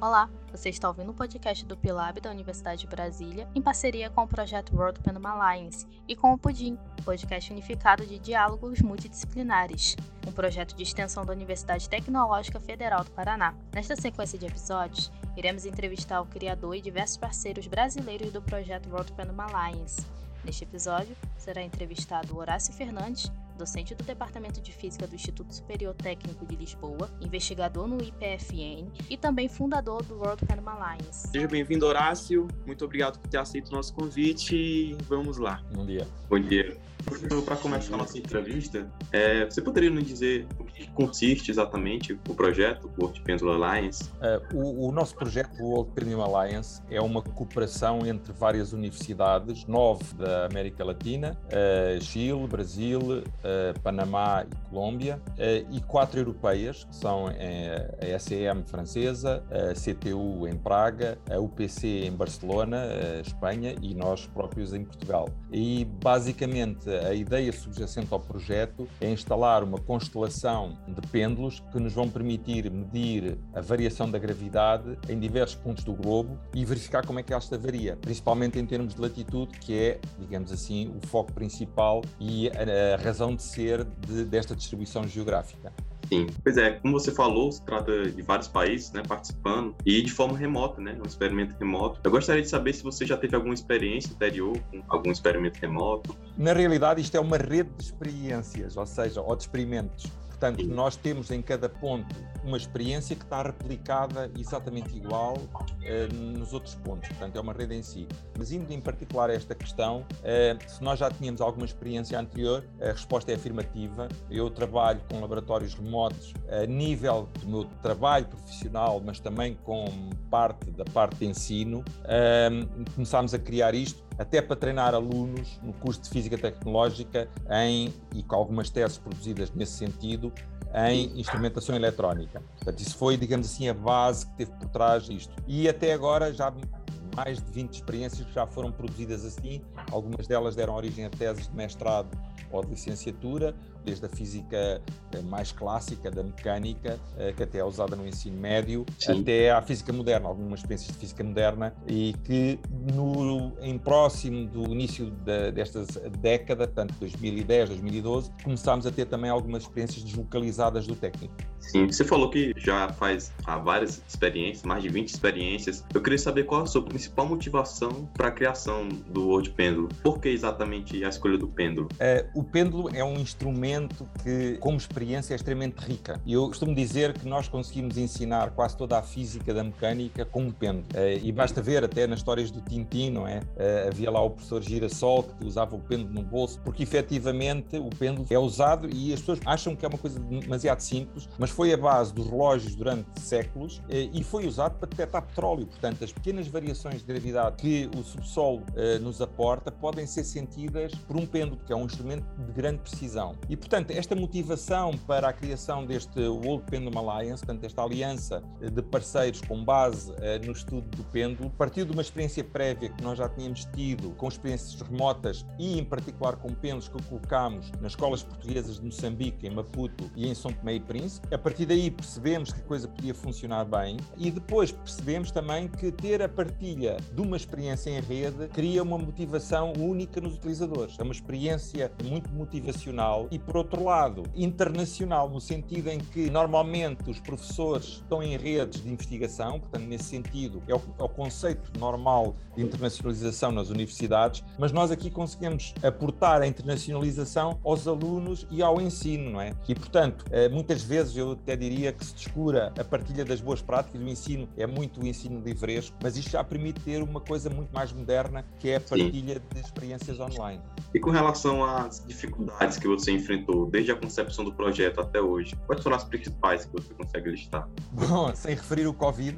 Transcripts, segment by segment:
Olá, você está ouvindo o podcast do Pilab da Universidade de Brasília, em parceria com o projeto World Pen Alliance e com o Pudim, podcast unificado de diálogos multidisciplinares, um projeto de extensão da Universidade Tecnológica Federal do Paraná. Nesta sequência de episódios, iremos entrevistar o criador e diversos parceiros brasileiros do projeto World Pen Alliance. Neste episódio, será entrevistado Horácio Fernandes, docente do Departamento de Física do Instituto Superior Técnico de Lisboa, investigador no IPFN e também fundador do World Panama Alliance. Seja bem-vindo, Horácio. Muito obrigado por ter aceito o nosso convite e vamos lá. Bom dia. Bom dia. Para começar a nossa entrevista, é, você poderia nos dizer o que consiste exatamente o projeto World Pendulum Alliance? Uh, o, o, nosso projeto World Pendulum Alliance é uma cooperação entre várias universidades, nove da América Latina, uh, Chile, Brasil, uh, Panamá e Colômbia, e quatro europeias, que são a SEM francesa, a CTU em Praga, a UPC em Barcelona, Espanha, e nós próprios em Portugal. E basicamente a ideia subjacente ao projeto é instalar uma constelação de pêndulos que nos vão permitir medir a variação da gravidade em diversos pontos do globo e verificar como é que esta varia, principalmente em termos de latitude, que é, digamos assim, o foco principal e a, razão de ser de, desta distribuição geográfica. Sim, pois é, como você falou, se trata de vários países né, participando e de forma remota, né, um experimento remoto. Eu gostaria de saber se você já teve alguma experiência anterior com algum experimento remoto. Na realidade, isto é uma rede de experiências, ou seja, ou de experimentos. Portanto, nós temos em cada ponto uma experiência que está replicada exatamente igual uh, nos outros pontos. Portanto, é uma rede em si. Mas indo em particular a esta questão, uh, se nós já tínhamos alguma experiência anterior, a resposta é afirmativa. Eu trabalho com laboratórios remotos a nível do meu trabalho profissional, mas também com parte da parte de ensino. Uh, começámos a criar isto até para treinar alunos no curso de Física Tecnológica em, e com algumas teses produzidas nesse sentido, em instrumentação eletrónica. Portanto, isso foi, digamos assim, a base que teve por trás disto. E até agora já mais de 20 experiências que já foram produzidas assim, algumas delas deram origem a teses de mestrado ou de licenciatura, desde a física eh, mais clássica, da mecânica, eh, que até é usada no ensino médio, Sim. até à física moderna, algumas experiências de física moderna, e que no, em próximo do início de, desta década, portanto 2010, 2012, começámos a ter também algumas experiências deslocalizadas do técnico. Sim, você falou que já faz há várias experiências, mais de 20 experiências. Eu queria saber qual a sua principal motivação para a criação do World Pêndulo. Por que exatamente a escolha do pêndulo? É, o pêndulo é um instrumento que, como experiência, é extremamente rica. Eu costumo dizer que nós conseguimos ensinar quase toda a física da mecânica com um pêndulo. É, e basta ver até nas histórias do Tintin, não é? é? Havia lá o professor Girassol que usava o pêndulo no bolso, porque efetivamente o pêndulo é usado e as pessoas acham que é uma coisa demasiado simples, mas foi a base dos relógios durante séculos eh, e foi usado para detectar petróleo. Portanto, as pequenas variações de gravidade que o subsolo eh, nos aporta podem ser sentidas por um pêndulo, que é um instrumento de grande precisão. E, portanto, esta motivação para a criação deste World Pendulum Alliance, portanto, esta aliança eh, de parceiros com base no estudo do pêndulo, partiu de uma experiência prévia que nós já tínhamos tido com experiências remotas e, em particular, com pêndulos que colocámos nas escolas portuguesas de Moçambique, em Maputo e em São Tomé e Príncipe. A partir daí percebemos que a coisa podia funcionar bem e depois percebemos também que ter a partilha de uma experiência em rede cria uma motivação única nos utilizadores. É uma experiência muito motivacional e, por outro lado, internacional, no sentido em que normalmente os professores estão em redes de investigação, portanto, nesse sentido, é o, é o conceito normal de internacionalização nas universidades, mas nós aqui conseguimos aportar a internacionalização aos alunos e ao ensino, não é? E, portanto, eh, muitas vezes eu até diria que se descura a partilha das boas práticas, o ensino é muito o ensino livresco, mas isto já permite ter uma coisa muito mais moderna, que é a partilha Sim. de experiências online. E com relação às dificuldades que você enfrentou, desde a concepção do projeto até hoje, quais foram as principais que você consegue listar? Bom, sem referir o Covid,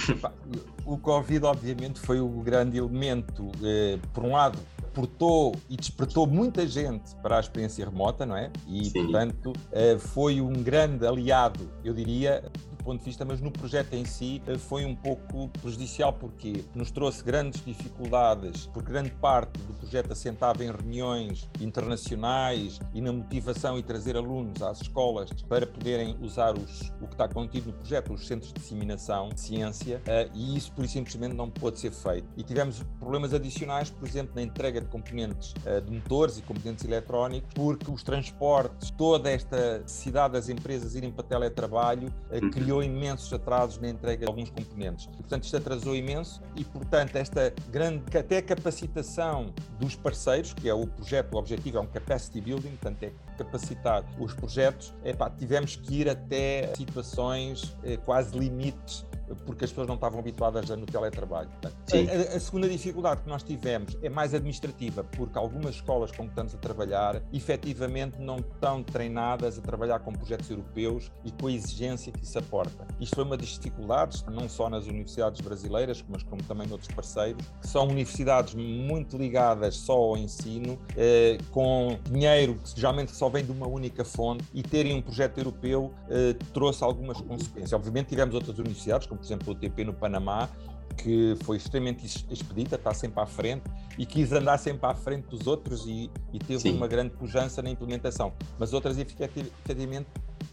o Covid obviamente foi o grande elemento, eh, por um lado, portou e despertou muita gente para a experiência remota, não é? E, Sim. portanto, eh, foi um grande aliado, eu diria, ponto de vista, mas no projeto em si eh, foi um pouco prejudicial. Porque nos trouxe grandes dificuldades, porque grande parte do projeto assentava em reuniões internacionais e na motivação e trazer alunos às escolas para poderem usar os, o que está contido no projeto, os centros de disseminação de ciência, uh, e isso por simplesmente não pode ser feito. E tivemos problemas adicionais, por exemplo, na entrega de componentes uh, de motores e componentes eletrónicos, porque os transportes, toda esta necessidade das empresas irem para teletrabalho, uh, criou imensos atrasos na entrega de alguns componentes. E, portanto, isto atrasou imenso e, portanto, esta grande até capacitação dos parceiros, que é o projeto, o objetivo é um capacity building, portanto, é capacitar os projetos, tivemos que ir até situações eh, quase limites porque as pessoas não estavam habituadas no teletrabalho. A, a, segunda dificuldade que nós tivemos é mais administrativa, porque algumas escolas com que estamos a trabalhar efetivamente não estão treinadas a trabalhar com projetos europeus e com a exigência que isso aporta. Isto foi uma das dificuldades, não só nas universidades brasileiras, mas como também noutros parceiros, que são universidades muito ligadas só ao ensino, eh, com dinheiro que geralmente só vem de uma única fonte e terem um projeto europeu eh, trouxe algumas consequências. Obviamente tivemos outras universidades, como por exemplo o TP no Panamá, que foi extremamente expedita, está sempre à frente e quis andar sempre à frente dos outros e, e teve Sim. uma grande pujança na implementação. Mas outras, efetivamente,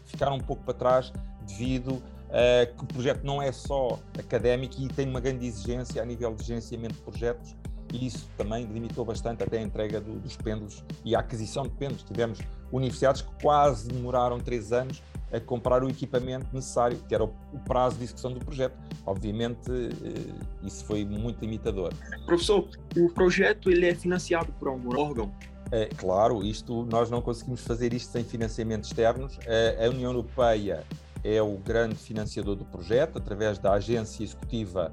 ficaram um pouco para trás devido a que o projeto não é só académico e tem uma grande exigência a nível de gerenciamento de projetos e isso também limitou bastante até a entrega do, dos pêndulos e a aquisição de pêndulos. Tivemos universidades que quase demoraram três anos a comprar o equipamento necessário, que era o, prazo de execução do projeto. Obviamente, eh, isso foi muito limitador. Professor, o projeto ele é financiado por algum órgão? É, claro, isto nós não conseguimos fazer isto sem financiamentos externos. A, a União Europeia é o grande financiador do projeto, através da agência executiva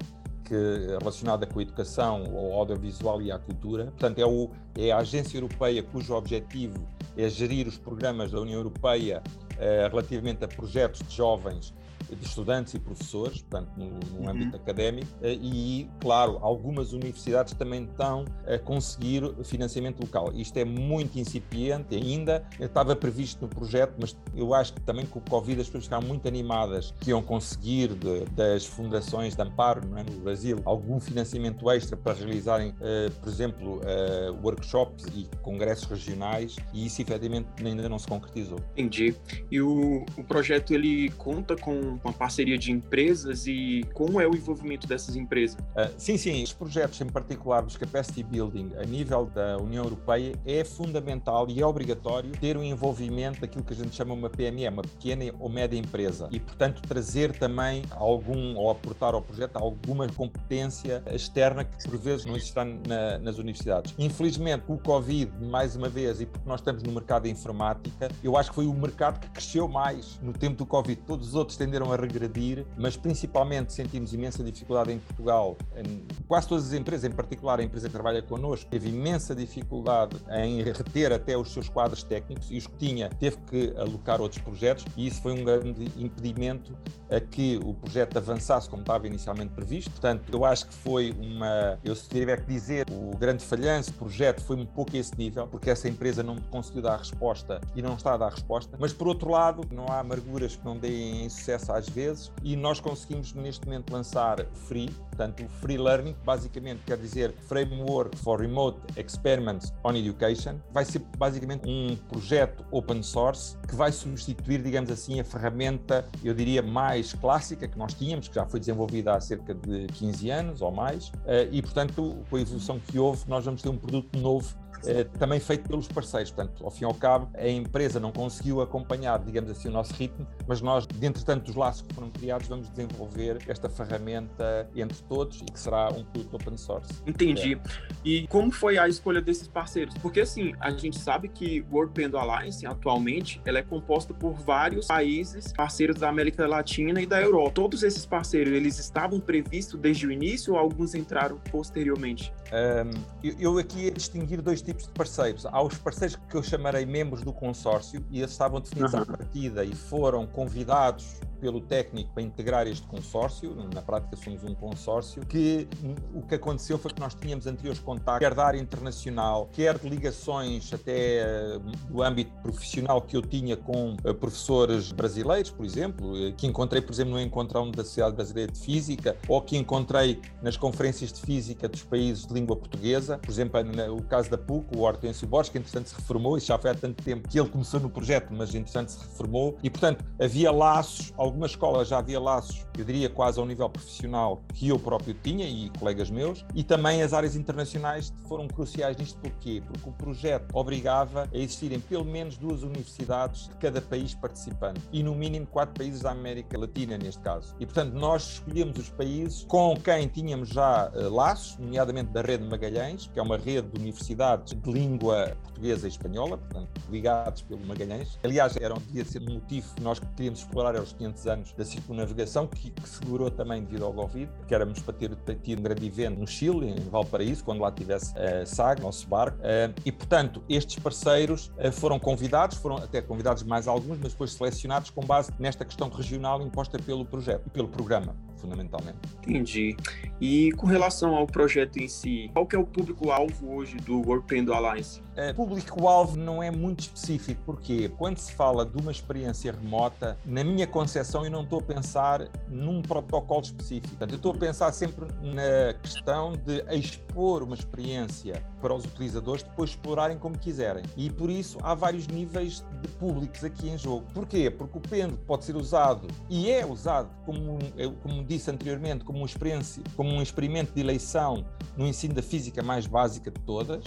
que, relacionada com a educação, ao audiovisual e à cultura. Portanto, é, o, é a agência europeia cujo objetivo é gerir os programas da União Europeia eh, relativamente a projetos de jovens de estudantes e professores, portanto, no, no uhum. âmbito académico, eh, e, claro, algumas universidades também estão a conseguir financiamento local. Isto é muito incipiente ainda, estava previsto no projeto, mas eu acho que também com o Covid as pessoas ficaram muito animadas que iam conseguir de, das fundações de amparo é, no Brasil algum financiamento extra para realizarem, uh, por exemplo, uh, workshops e congressos regionais, e isso efetivamente ainda não se concretizou. Entendi. E o, o projeto ele conta com com a parceria de empresas e como é o envolvimento dessas empresas? Uh, sim, sim. Os projetos, em particular dos Capacity Building, a nível da União Europeia, é fundamental e é obrigatório ter um envolvimento daquilo que a gente chama uma PME, uma pequena ou média empresa. E, portanto, trazer também algum, ou aportar ao projeto alguma competência externa que, por vezes, não existe na, nas universidades. Infelizmente, o Covid, mais uma vez, e porque nós estamos no mercado da informática, eu acho que foi o mercado que cresceu mais no tempo do Covid. Todos os outros tenderam a regredir, mas principalmente sentimos imensa dificuldade em Portugal. Em quase todas as empresas, em particular a empresa que trabalha connosco, teve imensa dificuldade em reter até os seus quadros técnicos e os que tinha teve que alocar outros projetos e isso foi um grande impedimento a que o projeto avançasse como estava inicialmente previsto. Portanto, eu acho que foi uma, eu se tiver que dizer, o grande falhanço do projeto foi um pouco esse nível, porque essa empresa não conseguiu dar resposta e não está a dar resposta, mas por outro lado, não há amarguras que não deem sucesso às vezes e nós conseguimos neste momento lançar free, portanto, free learning, basicamente quer dizer Framework for Remote Experiments on Education, vai ser basicamente um projeto open source que vai substituir, digamos assim, a ferramenta, eu diria, mais clássica que nós tínhamos, que já foi desenvolvida há cerca de 15 anos ou mais, eh, e portanto, com a evolução que houve, nós vamos ter um produto novo eh, também feito pelos parceiros. Portanto, ao fim e ao cabo, a empresa não conseguiu acompanhar, digamos assim, o nosso ritmo, mas nós, dentre tantos laços que foram criados, vamos desenvolver esta ferramenta entre todos e que será um produto open source. Entendi. É. E como foi a escolha desses parceiros? Porque, assim, a gente sabe que o World Pendo Alliance, atualmente, ela é composta por vários países parceiros da América Latina e da Europa. Todos esses parceiros, eles estavam previstos desde o início ou alguns entraram posteriormente? Um, eu, eu aqui ia distinguir dois tipos tipos de parceiros. Há os parceiros que eu chamarei membros do consórcio e esses estavam definidos uhum. à partida e foram convidados pelo técnico para integrar este consórcio, na prática somos um consórcio, que o que aconteceu foi que nós tínhamos anteriores contactos, quer da área internacional, quer de ligações até eh, do âmbito profissional que eu tinha com eh, professores brasileiros, por exemplo, eh, que encontrei, por exemplo, no encontrão da Sociedade Brasileira de Física, ou que encontrei nas conferências de física dos países de língua portuguesa, por exemplo, o caso da PUC, o Hortêncio Borges, que entretanto se reformou, isso já foi há tanto tempo que ele começou no projeto, mas entretanto se reformou, e portanto havia laços, algumas escolas já havia laços, eu diria quase ao nível profissional, que eu próprio tinha e colegas meus, e também as áreas internacionais foram cruciais nisto, porquê? Porque o projeto obrigava a existirem pelo menos duas universidades de cada país participante, e no mínimo quatro países da América Latina, neste caso. E portanto nós escolhemos os países com quem tínhamos já uh, laços, nomeadamente da Rede Magalhães, que é uma rede de universidades de língua portuguesa e espanhola, portanto, ligados pelo Magalhães. Aliás, era, devia ser um motivo que nós queríamos explorar aos 500 anos da circunnavegação, que, que segurou também devido ao Covid, que éramos para ter, tido um grande evento no Chile, em Valparaíso, quando lá tivesse a uh, SAG, nosso barco. Uh, e, portanto, estes parceiros uh, foram convidados, foram até convidados mais alguns, mas depois selecionados com base nesta questão regional imposta pelo projeto e pelo programa fundamentalmente. Entendi. E com relação ao projeto em si, qual que é o público-alvo hoje do World Alliance? É, público-alvo não é muito específico, porque quando se fala de uma experiência remota, na minha concepção eu não estou a pensar num protocolo específico. Portanto, eu estou a pensar sempre na questão de expor uma experiência para os utilizadores depois explorarem como quiserem. E por isso há vários níveis de públicos aqui em jogo. Porquê? Porque o pêndulo pode ser usado e é usado como, como disse anteriormente, como, experiência, como um experimento de eleição no ensino da física mais básica de todas,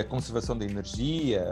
a conservação da energia,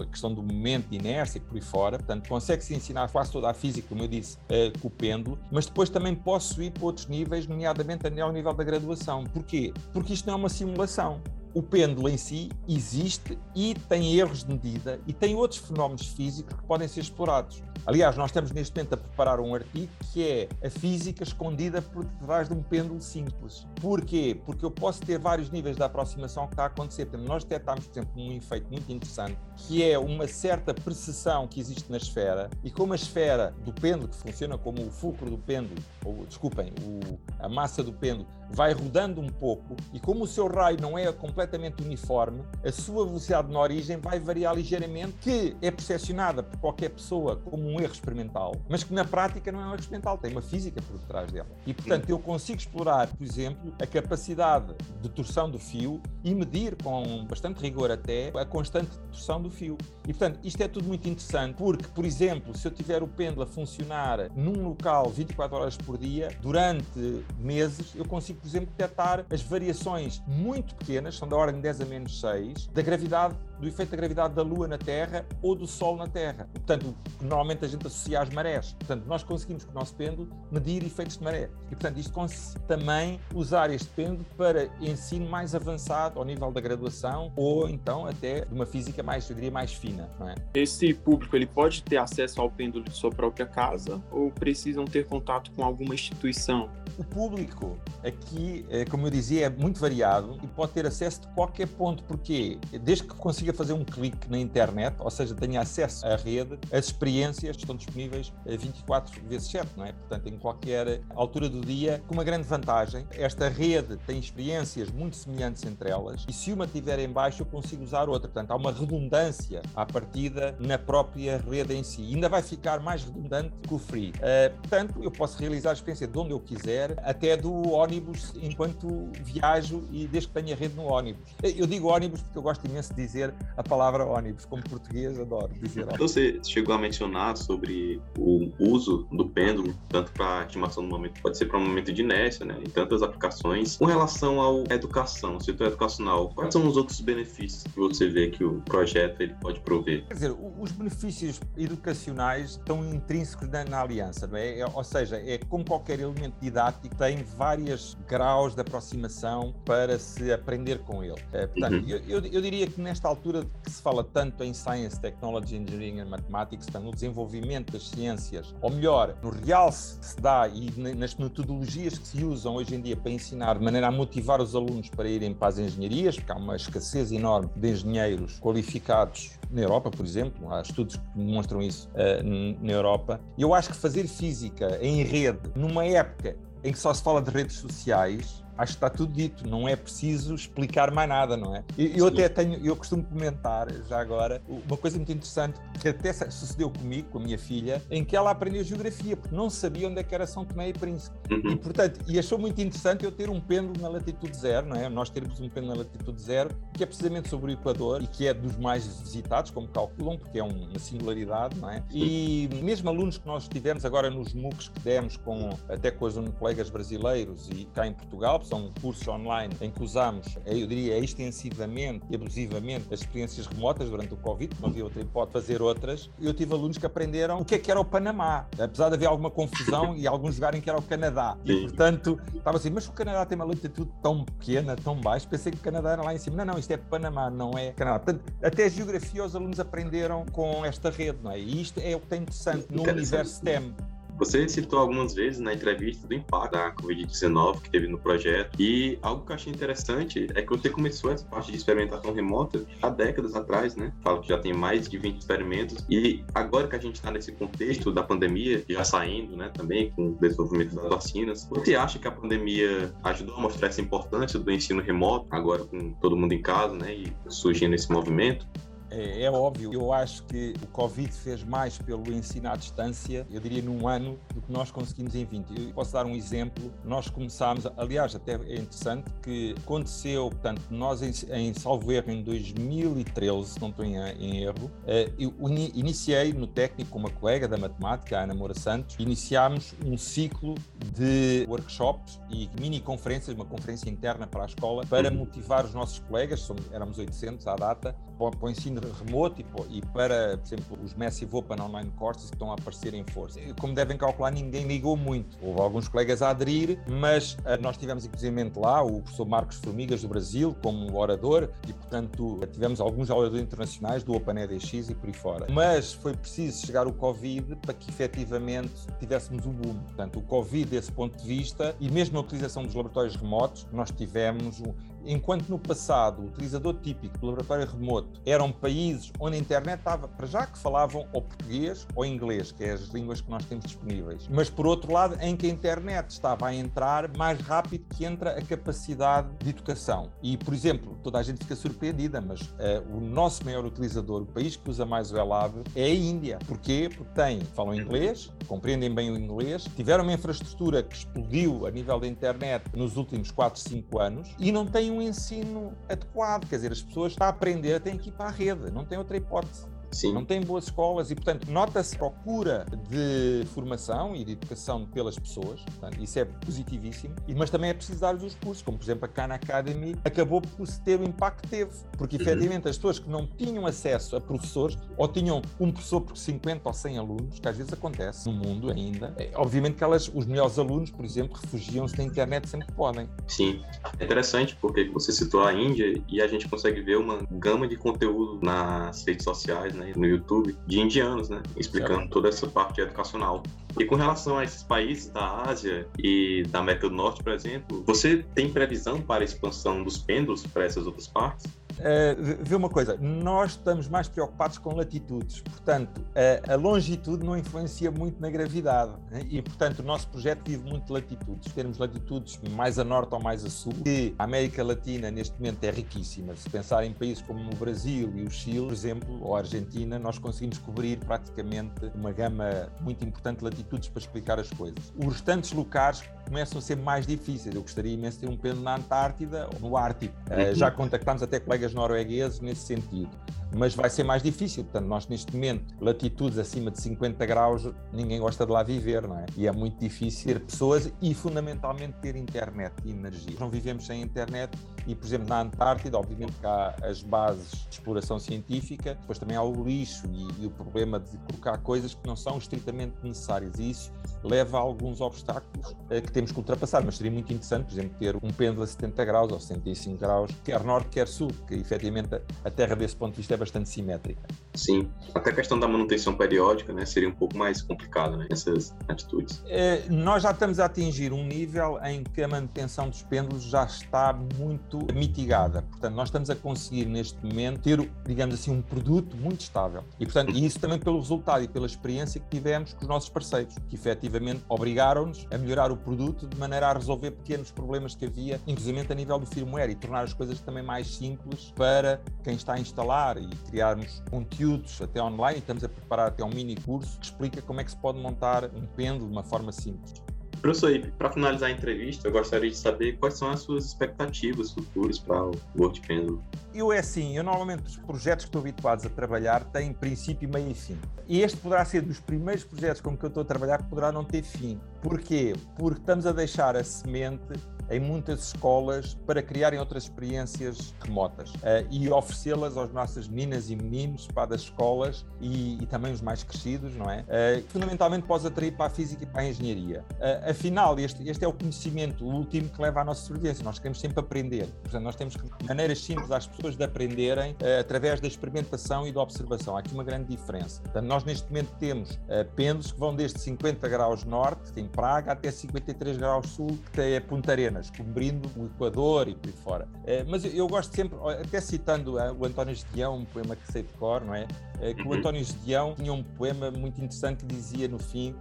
a questão do momento de inércia, por aí fora. Portanto, consegue-se ensinar quase toda a física, como eu disse, com o pêndulo, mas depois também posso ir para outros níveis, nomeadamente ao nível da graduação. Porquê? Porque isto não é uma simulação o pêndulo em si existe e tem erros de medida e tem outros fenómenos físicos que podem ser explorados. Aliás, nós estamos neste momento a preparar um artigo que é a física escondida por trás de um pêndulo simples. Porquê? Porque eu posso ter vários níveis de aproximação que está a acontecer. Nós detectamos, por exemplo, um efeito muito interessante, que é uma certa precessão que existe na esfera, e como a esfera do pêndulo, que funciona como o fulcro do pêndulo, ou desculpem, o, a massa do pêndulo, vai rodando um pouco, e como o seu raio não é completamente uniforme, a sua velocidade na origem vai variar ligeiramente, que é percepcionada por qualquer pessoa como um erro experimental, mas que na prática não é um erro experimental, tem uma física por detrás dela. E portanto eu consigo explorar, por exemplo, a capacidade de torção do fio e medir com bastante rigor até a constante de torção do fio. E portanto isto é tudo muito interessante, porque, por exemplo, se eu tiver o pêndulo a funcionar num local 24 horas por dia, durante meses, eu consigo por exemplo, detectar as variações muito pequenas, são da ordem de 10 a menos 6, da gravidade do efeito da gravidade da Lua na Terra ou do Sol na Terra. Portanto, normalmente a gente associa às marés. Portanto, nós conseguimos com o nosso pêndulo medir efeitos de maré. E, portanto, isto consiste também usar este pêndulo para ensino mais avançado ao nível da graduação ou então até de uma física mais, eu diria, mais fina. É? Esse público ele pode ter acesso ao pêndulo de sua própria casa ou precisam ter contato com alguma instituição? O público aqui, eh, como eu dizia, é muito variado e pode ter acesso de qualquer ponto, porque desde que consiga fazer um clique na internet, ou seja, tenha acesso à rede, as experiências estão disponíveis 24 vezes 7, não é? Portanto, em qualquer altura do dia, com uma grande vantagem. Esta rede tem experiências muito semelhantes entre elas e se uma tiver em baixo, eu consigo usar outra. Portanto, há uma redundância à partida na própria rede em si. Ainda vai ficar mais redundante que o free. Uh, portanto, eu posso realizar a experiência de onde eu quiser, até do ónibus enquanto viajo e desde que tenha rede no ónibus. Eu digo ónibus porque eu gosto imenso de dizer a palavra ônibus. Como português, adoro dizer ônibus. Você chegou a mencionar sobre o uso do pêndulo, tanto para estimação do momento, pode ser para um momento de inércia, né? Em tantas aplicações. Com relação à educação, setor educacional, quais são os outros benefícios que você vê que o projeto ele pode prover? Quer dizer, os benefícios educacionais estão intrínsecos na, na aliança, não é? é? Ou seja, é como qualquer elemento didático, tem vários graus de aproximação para se aprender com ele. É, portanto, uhum. eu, eu, eu diria que nesta altura altura que se fala tanto em Science, Technology, Engineering and Mathematics, no desenvolvimento das ciências, ou melhor, no realce que se dá e nas metodologias que se usam hoje em dia para ensinar, de maneira a motivar os alunos para irem para as engenharias, porque há uma escassez enorme de engenheiros qualificados na Europa, por exemplo, há estudos que demonstram isso uh, na Europa. Eu acho que fazer física em rede, numa época em que só se fala de redes sociais, acho que está tudo dito, não é preciso explicar mais nada, não é? Eu, eu até tenho, eu costumo comentar já agora uma coisa muito interessante que até sucedeu comigo, com a minha filha, em que ela aprendeu geografia, porque não sabia onde é que era São Tomé e Príncipe. Uhum. E portanto, e achou muito interessante eu ter um pêndulo na latitude zero, não é? Nós termos um pêndulo na latitude zero, que é precisamente sobre o Equador e que é dos mais visitados, como calculam, porque é uma singularidade, não é? E mesmo alunos que nós tivemos agora nos MOOCs que demos com, até com os colegas brasileiros e cá em Portugal, são cursos online em que usamos, eu diria, extensivamente e abusivamente as experiências remotas durante o Covid, não havia outra hipótese de fazer outras. Eu tive alunos que aprenderam o que é que era o Panamá, apesar de haver alguma confusão e alguns jogarem que era o Canadá. E, portanto, estava assim, mas o Canadá tem uma latitude tão pequena, tão baixa, pensei que o Canadá era lá em cima. Não, não, isto é Panamá, não é Canadá. Portanto, até a geografia os alunos aprenderam com esta rede, não é? E isto é o que tem interessante no universo STEM. Você citou algumas vezes na entrevista do impacto da Covid-19 que teve no projeto, e algo que eu achei interessante é que você começou essa parte de experimentação remota há décadas atrás, né? Falo que já tem mais de 20 experimentos, e agora que a gente está nesse contexto da pandemia, já saindo, né, também com o desenvolvimento das vacinas, você acha que a pandemia ajudou a mostrar essa importância do ensino remoto, agora com todo mundo em casa, né, e surgindo esse movimento? É, é, óbvio, eu acho que o Covid fez mais pelo ensino à distância, eu diria num ano, do que nós conseguimos em 20. Eu posso dar um exemplo. Nós começámos, aliás, até é interessante que aconteceu, portanto, nós em, em Salvo Erro em 2013, se não estou em, em erro, eh, eu iniciei no técnico com uma colega da matemática, a Ana Moura Santos, iniciámos um ciclo de workshops e mini conferências, uma conferência interna para a escola, para motivar os nossos colegas, somos, éramos 800 à data, para, o ensino remoto e, para, por exemplo, os Massive Open Online Courses que estão a aparecer em força. Como devem calcular, ninguém ligou muito. Houve alguns colegas a aderir, mas uh, nós tivemos inclusive lá o professor Marcos Formigas do Brasil como orador e, portanto, tivemos alguns oradores internacionais do OpenEDX e por aí fora. Mas foi preciso chegar o Covid para que efetivamente tivéssemos um boom. Portanto, o Covid, desse ponto de vista, e mesmo a utilização dos laboratórios remotos, nós tivemos Enquanto no passado o utilizador típico do laboratório remoto eram países onde a internet estava, para já que falavam ou português ou inglês, que é as línguas que nós temos disponíveis, mas por outro lado em que a internet estava a entrar mais rápido que entra a capacidade de educação. E, por exemplo, toda a gente fica surpreendida, mas uh, o nosso maior utilizador, o país que usa mais o ELAB, é a Índia. Porquê? Porque tem, falam inglês, compreendem bem o inglês, tiveram uma infraestrutura que explodiu a nível da internet nos últimos 4, 5 anos e não têm um ensino adequado. Quer dizer, as pessoas estão a aprender, têm que ir para a rede, não tem outra hipótese. Sim. não tem boas escolas e, portanto, nota-se procura de formação e de educação pelas pessoas, portanto, isso é positivíssimo, mas também é preciso dar-lhes os cursos, como por exemplo a Khan Academy acabou por ter o impacto que teve, porque uhum. efetivamente as pessoas que não tinham acesso a professores ou tinham um professor por 50 ou 100 alunos, que às vezes acontece no mundo ainda, é, obviamente que elas, os melhores alunos, por exemplo, refugiam-se na internet sempre que podem. Sim, é interessante porque você citou a Índia e a gente consegue ver uma gama de conteúdo nas redes sociais, né? Né, no YouTube de indianos, né, explicando toda essa parte educacional. E com relação a esses países da Ásia e da América do Norte, por exemplo, você tem previsão para a expansão dos pêndulos para essas outras partes? Uh, vê uma coisa, nós estamos mais preocupados com latitudes, portanto, uh, a longitude não influencia muito na gravidade né? e, portanto, o nosso projeto vive muito de latitudes. Temos latitudes mais a norte ou mais a sul, e a América Latina neste momento é riquíssima. Se pensar em países como o Brasil e o Chile, por exemplo, ou a Argentina, nós conseguimos cobrir praticamente uma gama muito importante de latitudes para explicar as coisas. Os restantes locais começam a ser mais difíceis. Eu gostaria imenso de ter um pêndulo na Antártida ou no Ártico. Uh, já contactámos até colegas noruegueses nesse sentido. mas vai ser mais difícil. Portanto, nós neste momento, latitudes acima de 50 graus, ninguém gosta de lá viver, não é? E é muito difícil ter pessoas e fundamentalmente ter internet e energia. Não vivemos sem internet e, por exemplo, na Antártida, obviamente há as bases de exploração científica, depois também há o lixo e, e o problema de colocar coisas que não são estritamente necessárias. E isso leva a alguns obstáculos eh, que temos que ultrapassar, mas seria muito interessante, por exemplo, ter um pêndulo a 70 graus ou 75 graus, quer norte, quer sul, que efetivamente a Terra desse ponto de vista é bastante simétrica. Sim, até a questão da manutenção periódica né, seria um pouco mais complicada né, nessas atitudes. É, nós já estamos a atingir um nível em que a manutenção dos pêndulos já está muito mitigada. Portanto, nós estamos a conseguir neste momento ter, digamos assim, um produto muito estável. E, portanto, e isso também pelo resultado e pela experiência que tivemos com os nossos parceiros, que efetivamente obrigaram-nos a melhorar o produto de maneira a resolver pequenos problemas que havia, inclusive a nível do firmware, e tornar as coisas também mais simples para quem está a instalar e criarmos conteúdos até online. E estamos a preparar até um mini curso que explica como é que se pode montar um pêndulo de uma forma simples. Professor, para finalizar a entrevista, eu gostaria de saber quais são as suas expectativas futuras para o World Pendulum. Eu é assim, eu normalmente os projetos que estou habituados a trabalhar têm princípio, meio e fim. E este poderá ser dos primeiros projetos com que eu estou a trabalhar que poderá não ter fim. Porquê? Porque estamos a deixar a semente em muitas escolas para criarem outras experiências remotas uh, e oferecê-las às nossas meninas e meninos para das escolas e, e, também os mais crescidos, não é? Uh, fundamentalmente pode atrair para a física e para a engenharia. Uh, afinal, este, este é o conhecimento último que leva à nossa sobrevivência. Nós queremos sempre aprender. Portanto, nós temos maneiras simples às pessoas de aprenderem através da experimentação e da observação. Há aqui uma grande diferença. Portanto, nós neste momento temos pêndulos que vão desde 50 graus norte, em Praga, até 53 graus sul, que é Punta Arenas pequenas, cobrindo o Equador e por aí fora. Eh, mas eu gosto sempre, até citando eh, o António Gedeão, um poema que sei de cor, não é? Eh, que o uhum. António Gedeão tinha um poema muito interessante que dizia no fim,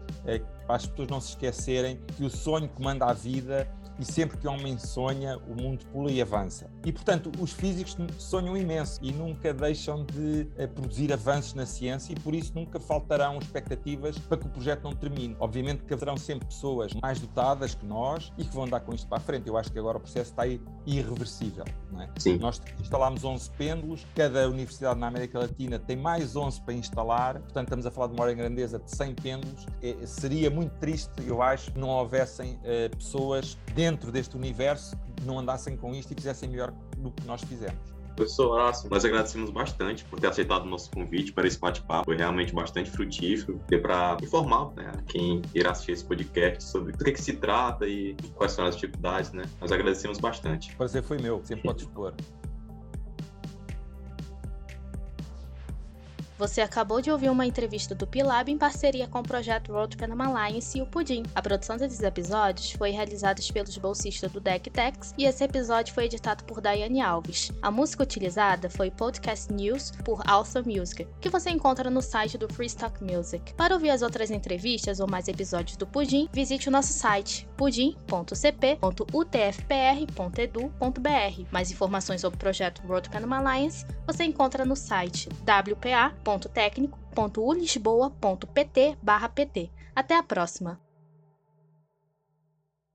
para as pessoas não se esquecerem, que o sonho comanda a vida e sempre que o homem sonha, o mundo pula e avança. E, portanto, os físicos sonham imenso e nunca deixam de uh, produzir avanços na ciência e, por isso, nunca faltarão expectativas para que o projeto não termine. Obviamente que haverão sempre pessoas mais dotadas que nós e que vão dar com isto para a frente. Eu acho que agora o processo está irreversível. Não é? Sim. Nós instalámos 11 pêndulos, cada universidade na América Latina tem mais 11 para instalar, portanto, estamos a falar de uma hora em grandeza de 100 pêndulos. É, seria muito triste, eu acho, que não houvessem uh, pessoas dentro dentro deste universo não andassem com isto e fizessem melhor do que nós fizemos. Professor Horácio, nós agradecemos bastante por ter aceitado o nosso convite para esse bate-papo. Foi realmente bastante frutífero. para informar né, quem irá assistir esse podcast sobre do que, que, se trata e quais são as dificuldades. Né? Nós agradecemos bastante. O prazer foi meu, sempre pode expor. Você acabou de ouvir uma entrevista do Pilab em parceria com o projeto Road Panama Alliance e o Pudim. A produção desses episódios foi realizada pelos bolsistas do DeckTex e esse episódio foi editado por Daiane Alves. A música utilizada foi Podcast News por Alpha Music, que você encontra no site do Freestock Music. Para ouvir as outras entrevistas ou mais episódios do Pudim, visite o nosso site pudim.cp.utfpr.edu.br. Mais informações sobre o projeto Road Panama Alliance você encontra no site wpa.tecnico.ulisboa.pt/pt. Até a próxima!